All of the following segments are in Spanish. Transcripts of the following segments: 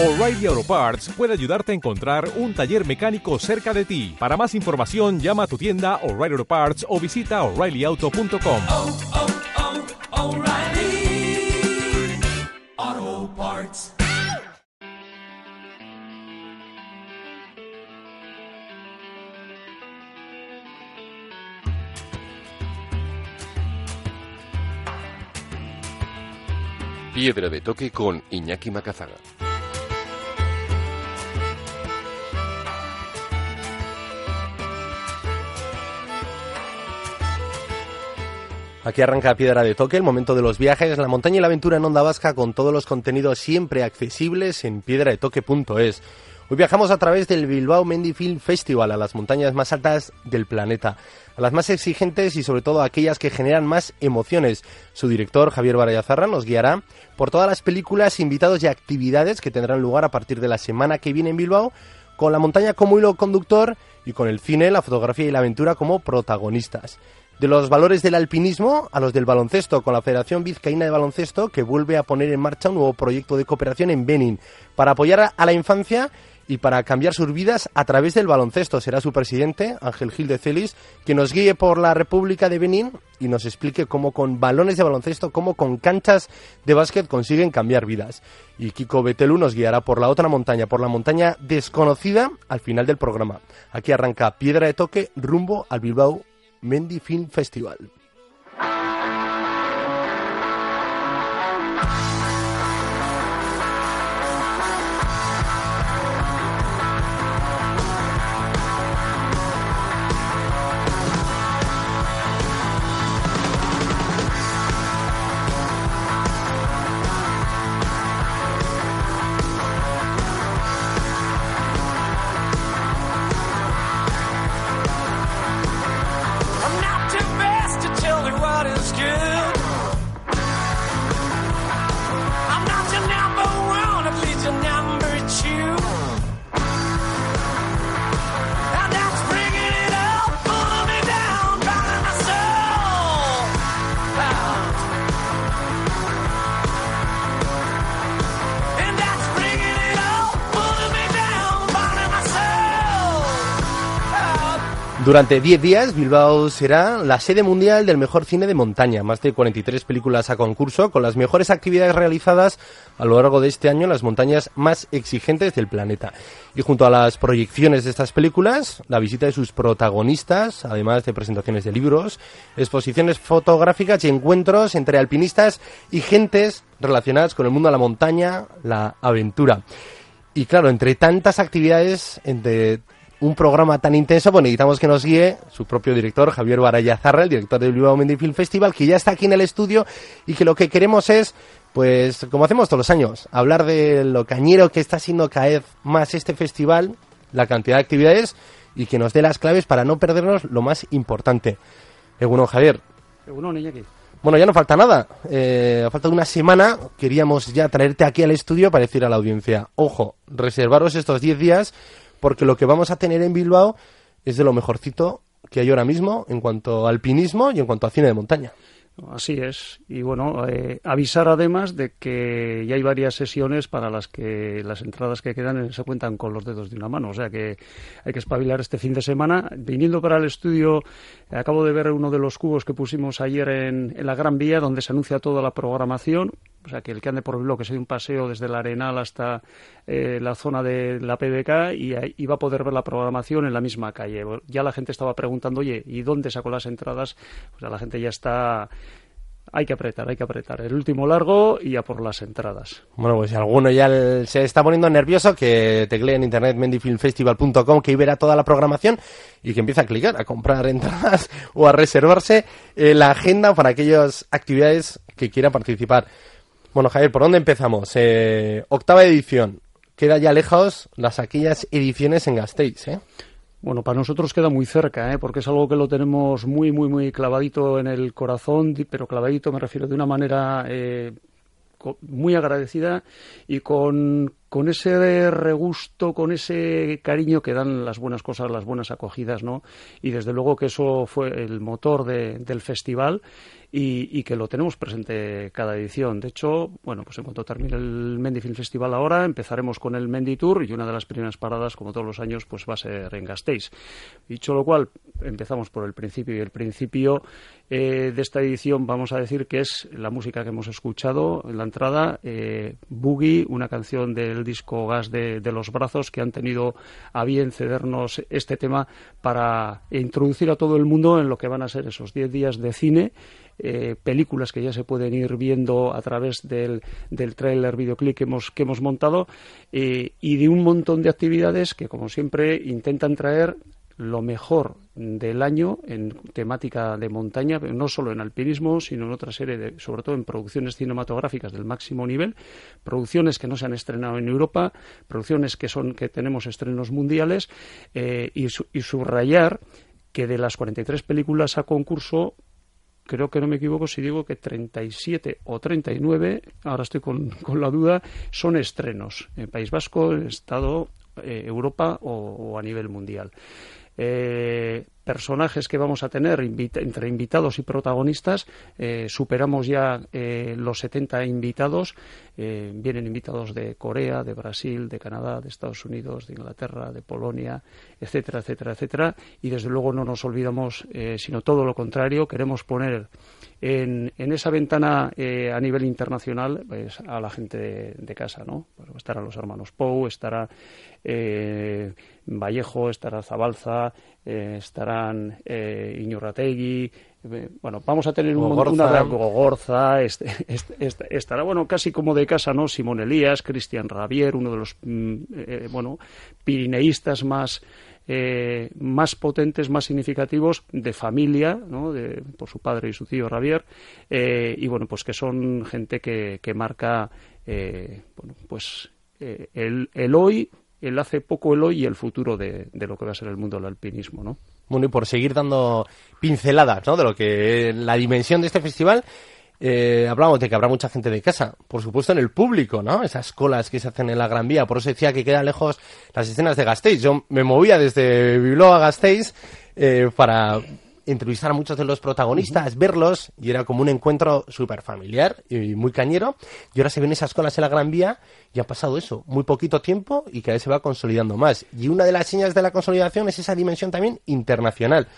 O'Reilly Auto Parts puede ayudarte a encontrar un taller mecánico cerca de ti. Para más información, llama a tu tienda O'Reilly Auto Parts o visita oreillyauto.com. oh, oh, Parts. Piedra de toque con Iñaki Macazaga. Aquí arranca Piedra de Toque, el momento de los viajes, la montaña y la aventura en Onda Vasca con todos los contenidos siempre accesibles en piedradetoque.es. Hoy viajamos a través del Bilbao Mendy Film Festival a las montañas más altas del planeta, a las más exigentes y sobre todo a aquellas que generan más emociones. Su director, Javier Barayazarra, nos guiará por todas las películas, invitados y actividades que tendrán lugar a partir de la semana que viene en Bilbao, con la montaña como hilo conductor y con el cine, la fotografía y la aventura como protagonistas de los valores del alpinismo a los del baloncesto, con la Federación Vizcaína de Baloncesto, que vuelve a poner en marcha un nuevo proyecto de cooperación en Benin para apoyar a la infancia y para cambiar sus vidas a través del baloncesto. Será su presidente, Ángel Gil de Celis, que nos guíe por la República de Benín y nos explique cómo con balones de baloncesto, cómo con canchas de básquet consiguen cambiar vidas. Y Kiko Betelu nos guiará por la otra montaña, por la montaña desconocida al final del programa. Aquí arranca Piedra de Toque rumbo al Bilbao Mendy Film Festival. Durante 10 días, Bilbao será la sede mundial del mejor cine de montaña. Más de 43 películas a concurso, con las mejores actividades realizadas a lo largo de este año en las montañas más exigentes del planeta. Y junto a las proyecciones de estas películas, la visita de sus protagonistas, además de presentaciones de libros, exposiciones fotográficas y encuentros entre alpinistas y gentes relacionadas con el mundo de la montaña, la aventura. Y claro, entre tantas actividades, entre un programa tan intenso, pues necesitamos que nos guíe su propio director, Javier Barayazarra, el director del Bilbao Mendy Film Festival, que ya está aquí en el estudio y que lo que queremos es, pues, como hacemos todos los años, hablar de lo cañero que está siendo cada vez más este festival, la cantidad de actividades y que nos dé las claves para no perdernos lo más importante. Bueno, Javier, Egunon, Iñaki. bueno, ya no falta nada. Eh, a falta de una semana queríamos ya traerte aquí al estudio para decir a la audiencia, ojo, reservaros estos 10 días porque lo que vamos a tener en Bilbao es de lo mejorcito que hay ahora mismo en cuanto a alpinismo y en cuanto a cine de montaña. Así es. Y bueno, eh, avisar además de que ya hay varias sesiones para las que las entradas que quedan eh, se cuentan con los dedos de una mano. O sea que hay que espabilar este fin de semana. Viniendo para el estudio, acabo de ver uno de los cubos que pusimos ayer en, en la Gran Vía, donde se anuncia toda la programación. O sea que el que ande por Bilbao, que se dé un paseo desde la Arenal hasta eh, la zona de la PBK y, y va a poder ver la programación en la misma calle. Ya la gente estaba preguntando, oye, ¿y dónde sacó las entradas? Pues ya la gente ya está hay que apretar, hay que apretar. El último largo y a por las entradas. Bueno, pues si alguno ya el- se está poniendo nervioso, que teclee en internet mendyfilmfestival.com, que ahí verá toda la programación y que empiece a clicar, a comprar entradas o a reservarse eh, la agenda para aquellas actividades que quiera participar. Bueno, Javier, ¿por dónde empezamos? Eh, octava edición. Queda ya lejos las aquellas ediciones en Gasteiz, ¿eh? Bueno, para nosotros queda muy cerca, ¿eh? porque es algo que lo tenemos muy, muy, muy clavadito en el corazón, pero clavadito me refiero de una manera eh, muy agradecida y con, con ese regusto, con ese cariño que dan las buenas cosas, las buenas acogidas, ¿no? Y desde luego que eso fue el motor de- del festival y, que lo tenemos presente cada edición. De hecho, bueno, pues en cuanto termine el Mendy Film Festival ahora, empezaremos con el Mendy Tour y una de las primeras paradas, como todos los años, pues va a ser en Gasteiz. Dicho lo cual, empezamos por el principio y el principio eh, de esta edición vamos a decir que es la música que hemos escuchado en la entrada, eh, Boogie, una canción del disco Gas de, de los Brazos que han tenido a bien cedernos este tema para introducir a todo el mundo en lo que van a ser esos 10 días de cine eh, películas que ya se pueden ir viendo a través del, del tráiler videoclip que hemos, que hemos montado eh, y de un montón de actividades que, como siempre, intentan traer lo mejor del año en temática de montaña, no solo en alpinismo, sino en otra serie de, sobre todo en producciones cinematográficas del máximo nivel, producciones que no se han estrenado en Europa, producciones que son que tenemos estrenos mundiales eh, y, su- y subrayar que de las 43 películas a concurso creo que no me equivoco si digo que 37 o 39, ahora estoy con, con la duda, son estrenos en País Vasco, en Estado, eh, Europa o, a nivel mundial. Eh, personajes que vamos a tener entre invitados y protagonistas, eh, superamos ya eh, los 70 invitados, eh, vienen invitados de Corea, de Brasil, de Canadá, de Estados Unidos, de Inglaterra, de Polonia, etcétera, etcétera, etcétera, y desde luego no nos olvidamos, sino todo lo contrario, queremos poner en, en esa ventana a nivel internacional pues, a la gente de, casa, ¿no? Pues estarán los hermanos Pou, estará Vallejo, estará Zabalza, eh, estarán eh, Iñurrategui, eh, bueno, vamos a tener un montón Gogorza. una Gogorza, este, este- este- estará, bueno, casi como de casa, ¿no? Simón Elías, Cristian Ravier, uno de los, mm, eh, bueno, pirineístas más eh, más potentes, más significativos de familia, ¿no? de, por su padre y su tío Ravier, eh, y bueno, pues que son gente que, que marca, eh, bueno, pues eh, el, el hoy, el hace poco el hoy y el futuro de, de lo que va a ser el mundo del alpinismo, ¿no? Bueno, y por seguir dando pinceladas, ¿no? De lo que la dimensión de este festival, eh, hablamos de que habrá mucha gente de casa, por supuesto en el público, ¿no? Esas colas que se hacen en la Gran Vía, por eso decía que quedan lejos las escenas de Gasteiz. Yo me movía desde Bilbao a Gasteiz eh, para entrevistar a muchos de los protagonistas, verlos, y era como un encuentro súper familiar y muy cañero. Y ahora se ven esas colas en la Gran Vía y ha pasado eso, muy poquito tiempo y cada vez se va consolidando más. Y una de las señas de la consolidación es esa dimensión también internacional.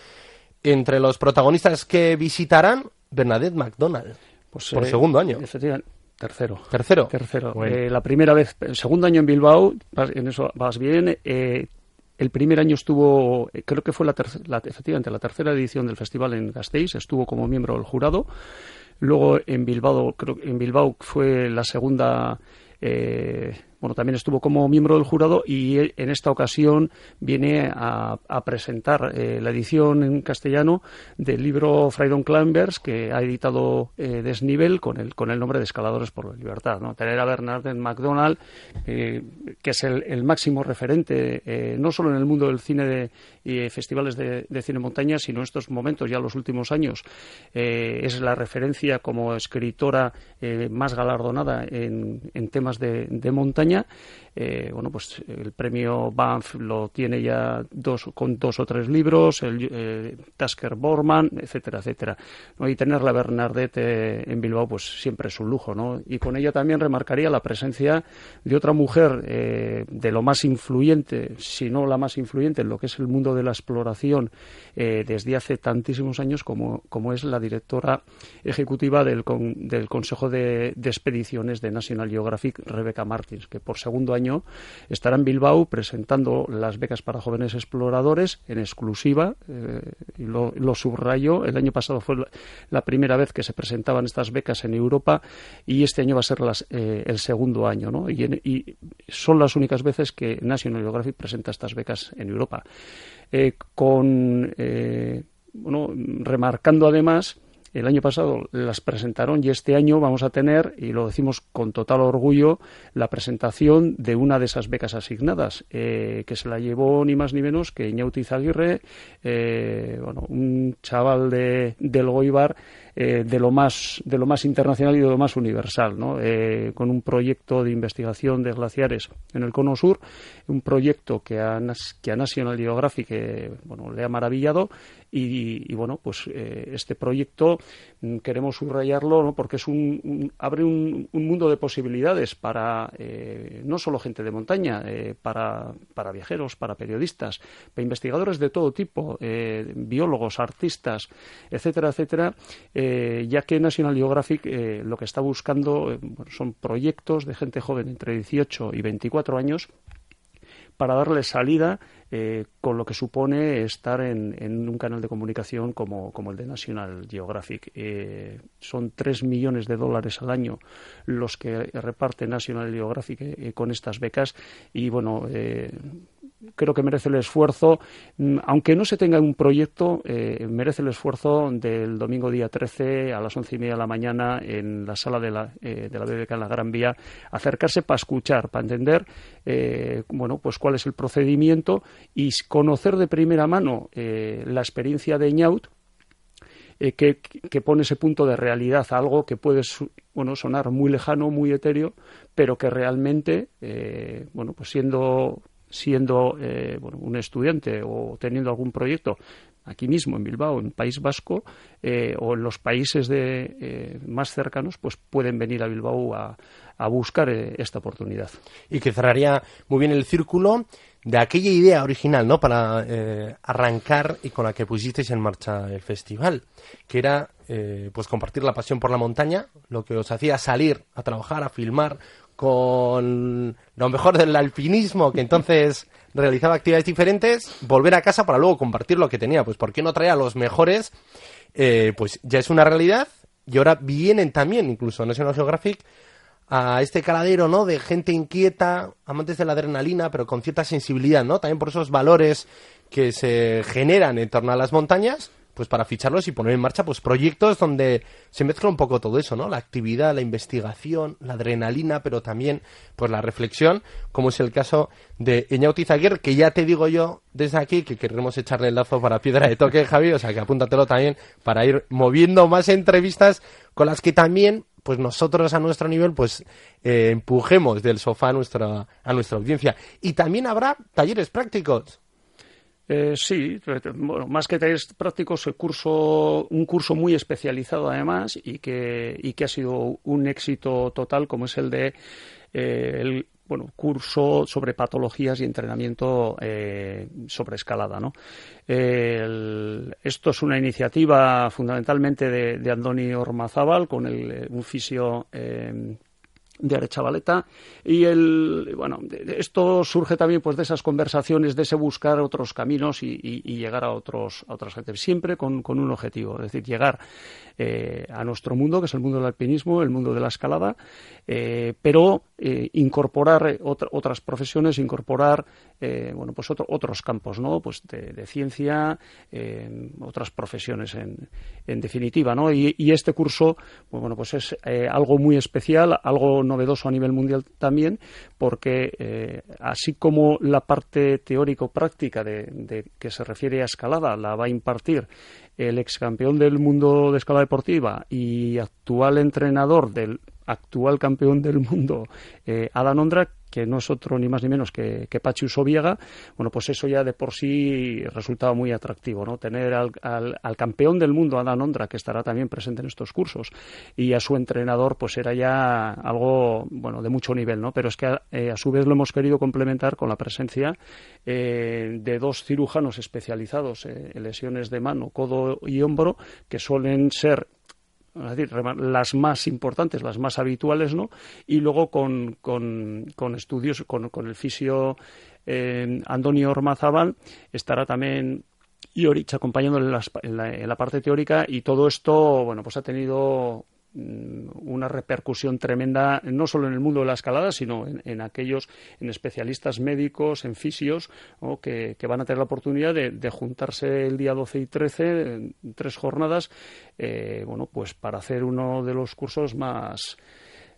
Entre los protagonistas que visitarán, Bernadette McDonald, Pues, por eh, segundo año. Efectivamente, tercero. Tercero. Tercero. Bueno. Eh, la primera vez, el segundo año en Bilbao, en eso vas bien. eh, el primer año estuvo, creo que fue la, la- efectivamente la tercera edición del festival en Gasteiz, estuvo como miembro del jurado. Luego en Bilbao, creo en Bilbao fue la segunda, eh, bueno, también estuvo como miembro del jurado y en esta ocasión viene a, a presentar eh, la edición en castellano del libro Freidon Climbers que ha editado eh, Desnivel con el, con el nombre de Escaladores por la Libertad. ¿no? Tener a Bernard McDonald, eh, que es el, máximo referente, eh, no solo en el mundo del cine de, y festivales de, cine montaña, sino en estos momentos, ya los últimos años, es la referencia como escritora más galardonada en, en temas de, de montaña. Eh, bueno, pues el premio Banff lo tiene ya dos, con dos o tres libros, el eh, Tasker Borman, etcétera, etcétera. ¿no? Y tener la Bernadette eh, en Bilbao, pues siempre es un lujo, ¿no? Y con ella también remarcaría la presencia de otra mujer de lo más influyente, si no la más influyente en lo que es el mundo de la exploración desde hace tantísimos años como, como es la directora ejecutiva del, con- del Consejo de, de Expediciones de National Geographic, Rebecca Martins, que por segundo año estará en Bilbao presentando las becas para jóvenes exploradores en exclusiva, eh, y lo, lo subrayo, el año pasado fue la, primera vez que se presentaban estas becas en Europa y este año va a ser las, eh, el segundo año, ¿no? Y, en- y son las únicas veces que National Geographic presenta estas becas en Europa. Eh, con, eh, bueno, remarcando además el año pasado las presentaron y este año vamos a tener, y lo decimos con total orgullo, la presentación de una de esas becas asignadas, eh, que se la llevó ni más ni menos que Iñauti Zaguirre, eh, bueno, un chaval de, del Goibar eh, de lo más de lo más internacional y de lo más universal, ¿no? Eh, con un proyecto de investigación de glaciares en el Cono Sur, un proyecto que a, que a National Geographic eh, bueno, le ha maravillado Y, y, bueno, pues eh, este proyecto mm, queremos subrayarlo ¿no? porque es un, un- abre un, un mundo de posibilidades para eh, no solo gente de montaña, eh, para, para viajeros, para periodistas, para investigadores de todo tipo, eh, biólogos, artistas, etcétera, etcétera, ya que National Geographic lo que está buscando son proyectos de gente joven entre 18 y 24 años para darle salida eh, con lo que supone estar en, en un canal de comunicación como, como el de National Geographic. Eh, son 3 millones de dólares al año los que reparte National Geographic eh, con estas becas y bueno, eh, creo que merece el esfuerzo, mm, aunque no se tenga un proyecto, eh, merece el esfuerzo del domingo día 13 a las once y media de la mañana en la sala de la, eh, de la BBK en la Gran Vía, acercarse para escuchar, para entender, eh, bueno, pues cuál es el procedimiento y conocer de primera mano la experiencia de Ñaut, que, que pone ese punto de realidad a algo que puede bueno, sonar muy lejano, muy etéreo, pero que realmente, bueno, pues siendo, siendo eh, bueno, un estudiante o teniendo algún proyecto aquí mismo en Bilbao, en País Vasco, eh, o en los países de, eh, más cercanos, pues pueden venir a Bilbao a, a buscar eh, esta oportunidad. y que cerraría muy bien el círculo de aquella idea original, ¿no? Para eh, arrancar y con la que pusisteis en marcha el festival, que era eh, pues compartir la pasión por la montaña, lo que os hacía salir a trabajar, a filmar con lo mejor del alpinismo, que entonces realizaba actividades diferentes, volver a casa para luego compartir lo que tenía. Pues ¿por qué no traer a los mejores? Eh, pues ya es una realidad y ahora vienen también, incluso National Geographic, a este caladero, ¿no? De gente inquieta, amantes de la adrenalina, pero con cierta sensibilidad, ¿no? También por esos valores que se generan en torno a las montañas, pues para ficharlos y poner en marcha, pues proyectos donde se mezcla un poco todo eso, ¿no? La actividad, la investigación, la adrenalina, pero también, pues la reflexión, como es el caso de Eñauti Zaguer, que ya te digo yo desde aquí que queremos echarle el lazo para piedra de toque, Javi, o sea que apúntatelo también para ir moviendo más entrevistas con las que también pues nosotros a nuestro nivel pues eh, empujemos del sofá a nuestra a nuestra audiencia y también habrá talleres prácticos Eh, sí, bueno, más que talleres prácticos, el curso, un curso muy especializado además y que, y que ha sido un éxito total, como es el de eh, el bueno, curso sobre patologías y entrenamiento eh, sobre escalada. ¿no? Esto es una iniciativa fundamentalmente de, Andoni Ormazábal con el, eh, un fisio eh, de Arechavaleta. Y el bueno esto surge también pues de esas conversaciones de ese buscar otros caminos y, llegar a otros a otras gente siempre con, con un objetivo es decir llegar eh, a nuestro mundo que es el mundo del alpinismo el mundo de la escalada eh, pero eh, incorporar eh, otra- otras profesiones incorporar bueno pues otro- otros campos no pues de, ciencia otras profesiones en, en definitiva no y, y este curso pues bueno pues es algo muy especial algo novedoso a nivel mundial también porque eh, así como la parte teórico-práctica de, que se refiere a escalada la va a impartir el ex campeón del mundo de escalada deportiva y actual entrenador del actual campeón del mundo, eh, Adam Ondra, que no es otro ni más ni menos que, que Pachi bueno, pues eso ya de por sí resultaba muy atractivo, ¿no? Tener al, al- al campeón del mundo, Adam Ondra, que estará también presente en estos cursos, y a su entrenador, pues era ya algo, bueno, de mucho nivel, ¿no? Pero es que eh, a su vez lo hemos querido complementar con la presencia eh, de dos cirujanos especializados eh, en lesiones de mano, codo y hombro, que suelen ser es decir, las más importantes, las más habituales, ¿no? Y luego con, con, con estudios, con, con el fisio eh, Antonio Ormazábal, estará también Iorich acompañándole en la, en, la, en la parte teórica y todo esto, bueno, pues ha tenido una repercusión tremenda no solo en el mundo de la escalada sino en, aquellos en especialistas médicos en fisios ¿no? que, que van a tener la oportunidad de, de juntarse el día 12 y 13 en tres jornadas eh, bueno pues para hacer uno de los cursos más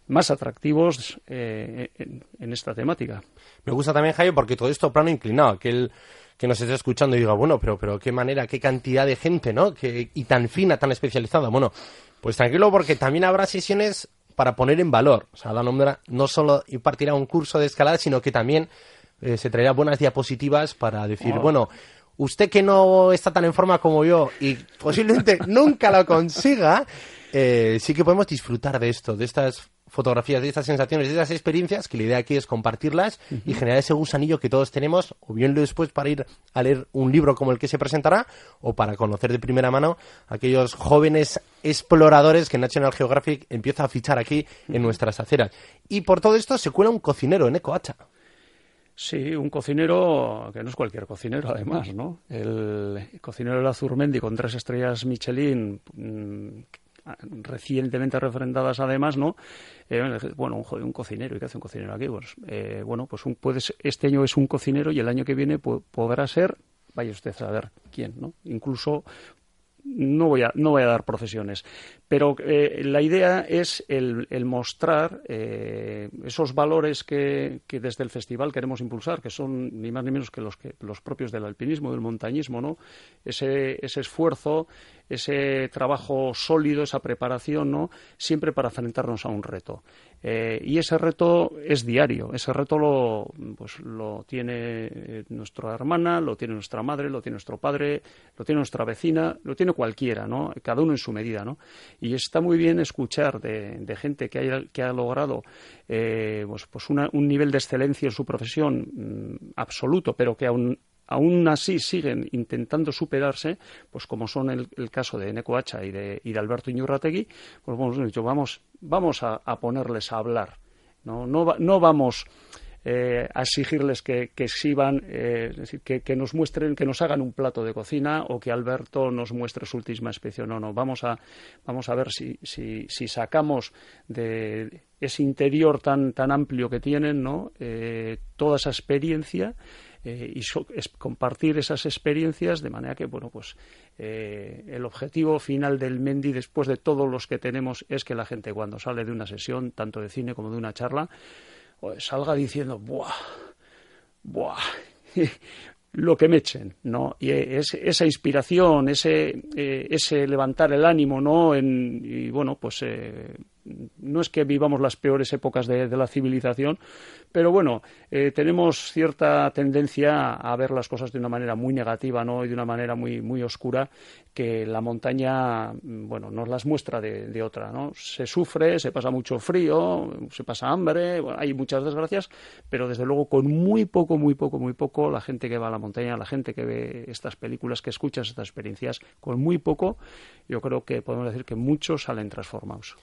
más atractivos eh, en, en esta temática Me gusta también, Jaime, porque todo esto plano inclinado. Aquel que nos esté escuchando y diga, bueno, pero, pero qué manera, qué cantidad de gente, ¿no? Que, y tan fina, tan especializada. Bueno, pues tranquilo, porque también habrá sesiones para poner en valor. O sea, Dan Ondra no solo impartirá un curso de escalada, sino que también eh, se traerá buenas diapositivas para decir, Oh. bueno, usted que no está tan en forma como yo y posiblemente nunca lo consiga, eh, sí que podemos disfrutar de esto, de estas fotografías, de estas sensaciones, de estas experiencias, que la idea aquí es compartirlas y generar ese gusanillo que todos tenemos, o bien después para ir a leer un libro como el que se presentará, o para conocer de primera mano aquellos jóvenes exploradores que National Geographic empieza a fichar aquí en nuestras aceras. Y por todo esto se cuela un cocinero en Ecoacha. Sí, un cocinero que no es cualquier cocinero, además, ¿no? El cocinero de la Zurmendi con tres estrellas Michelin, mm, recientemente refrendadas además, ¿no? Eh, bueno, un, un cocinero, ¿y qué hace un cocinero aquí? Pues, eh, bueno, pues un, puedes, este año es un cocinero y el año que viene pu- podrá ser, vaya usted a saber quién, ¿no? Incluso no voy a, no voy a dar profesiones, pero eh, la idea es el, mostrar esos valores que, que desde el festival queremos impulsar, que son ni más ni menos que los, que, los propios del alpinismo, del montañismo, ¿no? Ese, ese esfuerzo, ese trabajo sólido, esa preparación, ¿no? Siempre para enfrentarnos a un reto. Eh, y ese reto es diario, ese reto lo, pues, lo tiene eh, nuestra hermana, lo tiene nuestra madre, lo tiene nuestro padre, lo tiene nuestra vecina, lo tiene cualquiera, ¿no? Cada uno en su medida, ¿no? Y está muy bien escuchar de, gente que, haya, que ha logrado eh, pues, pues una- un nivel de excelencia en su profesión mm, absoluto, pero que aún aún así siguen intentando superarse, pues como son el, el caso de Neko Hacha y de, y de Alberto Iñurrategui, pues hemos dicho, vamos, vamos a, ponerles a hablar. No, no, no vamos eh, a exigirles que, que eh, que, que nos muestren, que nos hagan un plato de cocina o que Alberto nos muestre su última especie. No, no, vamos a, vamos a ver si, si, si sacamos de ese interior tan, tan amplio que tienen, ¿no? Eh, toda esa experiencia eh, y so- es compartir esas experiencias de manera que bueno pues eh, el objetivo final del Mendy después de todos los que tenemos es que la gente cuando sale de una sesión tanto de cine como de una charla pues, salga diciendo buah buah lo que me echen, ¿no? Y es, esa inspiración, ese, eh, ese levantar el ánimo, ¿no? En, y bueno, pues eh, no es que vivamos las peores épocas de, la civilización, pero bueno, eh, tenemos cierta tendencia a ver las cosas de una manera muy negativa, ¿no? Y de una manera muy, muy oscura, que la montaña, mm, bueno, nos las muestra de, otra, ¿no? Se sufre, se pasa mucho frío, se pasa hambre, hay muchas desgracias, pero desde luego con muy poco, muy poco, muy poco, la gente que va a la montaña, la gente que ve estas películas, que escucha estas experiencias, con muy poco, yo creo que podemos decir que muchos salen transformados.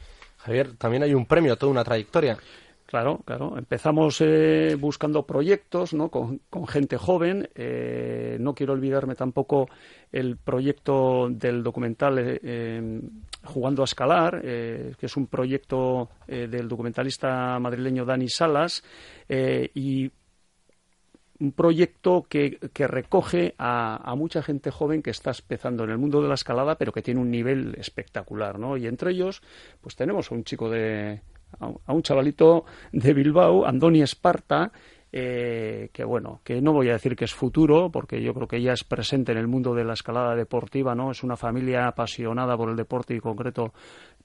Javier, también hay un premio, toda una trayectoria. Claro, claro. Empezamos eh, buscando proyectos ¿no? con, gente joven. Eh, no quiero olvidarme tampoco el proyecto del documental eh, eh, Jugando a Escalar, eh, que es un proyecto del documentalista madrileño Dani Salas. y un proyecto que, recoge a, mucha gente joven que está empezando en el mundo de la escalada, pero que tiene un nivel espectacular, ¿no? Y entre ellos, pues tenemos a un chico de, a un- a un chavalito de Bilbao, Andoni Esparta, eh, que bueno, que no voy a decir que es futuro, porque yo creo que ya es presente en el mundo de la escalada deportiva, ¿no? Es una familia apasionada por el deporte y en concreto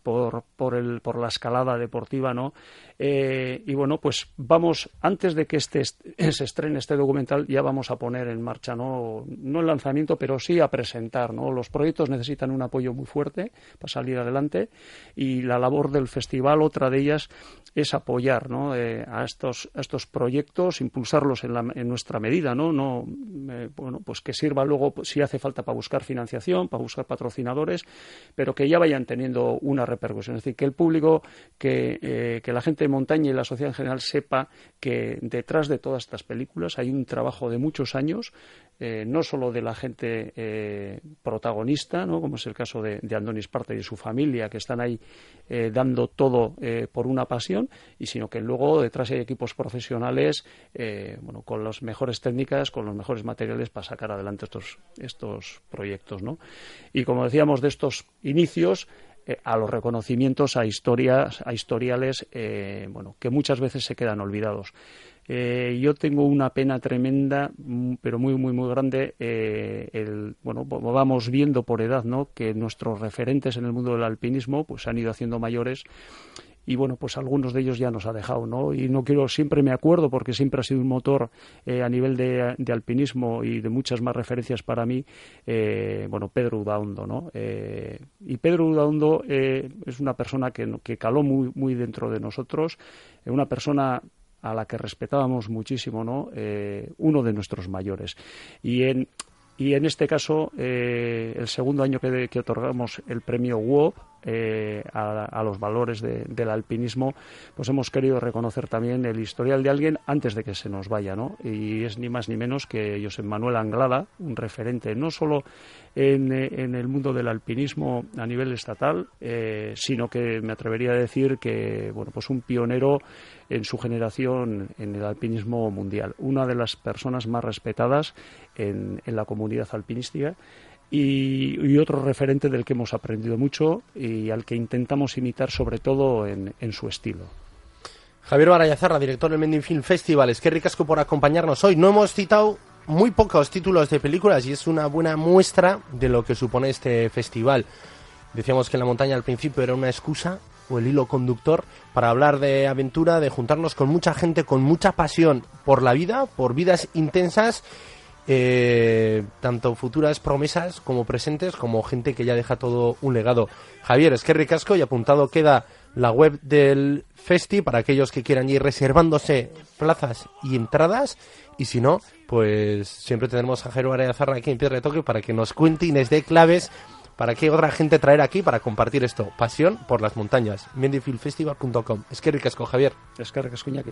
por, por, el, por la escalada deportiva, ¿no? Eh, y bueno, pues vamos, antes de que este, est- se estrene este documental, ya vamos a poner en marcha, ¿no? No el lanzamiento, pero sí a presentar, ¿no? Los proyectos necesitan un apoyo muy fuerte para salir adelante y la labor del festival, otra de ellas, es apoyar, ¿no? Eh, a, estos, a estos proyectos, impulsarlos en, la- en nuestra medida, ¿no? no eh, bueno, pues que sirva luego, si hace falta, para buscar financiación, para buscar patrocinadores, pero que ya vayan teniendo una repercusión. Es decir, que el público, que, eh, que la gente de montaña y la sociedad en general sepa que detrás de todas estas películas hay un trabajo de muchos años, eh, no solo de la gente eh, protagonista, ¿no? como es el caso de, de Andoni Esparta y su familia, que están ahí dando todo por una pasión, y sino que luego detrás hay equipos profesionales bueno, con las mejores técnicas, con los mejores materiales para sacar adelante estos, estos proyectos. ¿no? Y como decíamos, de estos inicios, eh, a los reconocimientos, a historias, a historiales, eh, bueno, que muchas veces se quedan olvidados. Eh, yo tengo una pena tremenda, mm, pero muy, muy, muy grande. el, bueno, vamos viendo por edad, ¿no? Que nuestros referentes en el mundo del alpinismo, pues han ido haciendo mayores y bueno, pues algunos de ellos ya nos ha dejado, ¿no? Y no quiero, siempre me acuerdo, porque siempre ha sido un motor eh, a nivel de, de, alpinismo y de muchas más referencias para mí, eh, bueno, Pedro Udaundo, ¿no? Eh, y Pedro Udaundo eh, es una persona que, que caló muy, muy dentro de nosotros, una persona a la que respetábamos muchísimo, ¿no? Uno de nuestros mayores. Y en, y en este caso, eh, el segundo año que, otorgamos el premio WOP eh, a, los valores de, del alpinismo, pues hemos querido reconocer también el historial de alguien antes de que se nos vaya, ¿no? Y es ni más ni menos que José Manuel Anglada, un referente no solo en, en, el mundo del alpinismo a nivel estatal, eh, sino que me atrevería a decir que, bueno, pues un pionero en su generación en el alpinismo mundial, una de las personas más respetadas en, la comunidad alpinística y, y, otro referente del que hemos aprendido mucho y al que intentamos imitar sobre todo en, en su estilo. Javier Barayazarra, director del Mending Film Festival, es que ricasco por acompañarnos hoy. No hemos citado muy pocos títulos de películas y es una buena muestra de lo que supone este festival. Decíamos que la montaña al principio era una excusa o el hilo conductor para hablar de aventura, de juntarnos con mucha gente con mucha pasión por la vida, por vidas intensas eh, tanto futuras promesas como presentes, como gente que ya deja todo un legado. Javier, es que ricasco y apuntado queda la web del Festi para aquellos que quieran ir reservándose plazas y entradas. Y si no, pues siempre tendremos a Jairo Arayazarra aquí en Piedra de Toque para que nos cuente y nos dé claves para qué otra gente traer aquí para compartir esto. Pasión por las montañas. Mendifilfestival.com. Es que ricasco, Javier. Es que ricasco, Iñaki.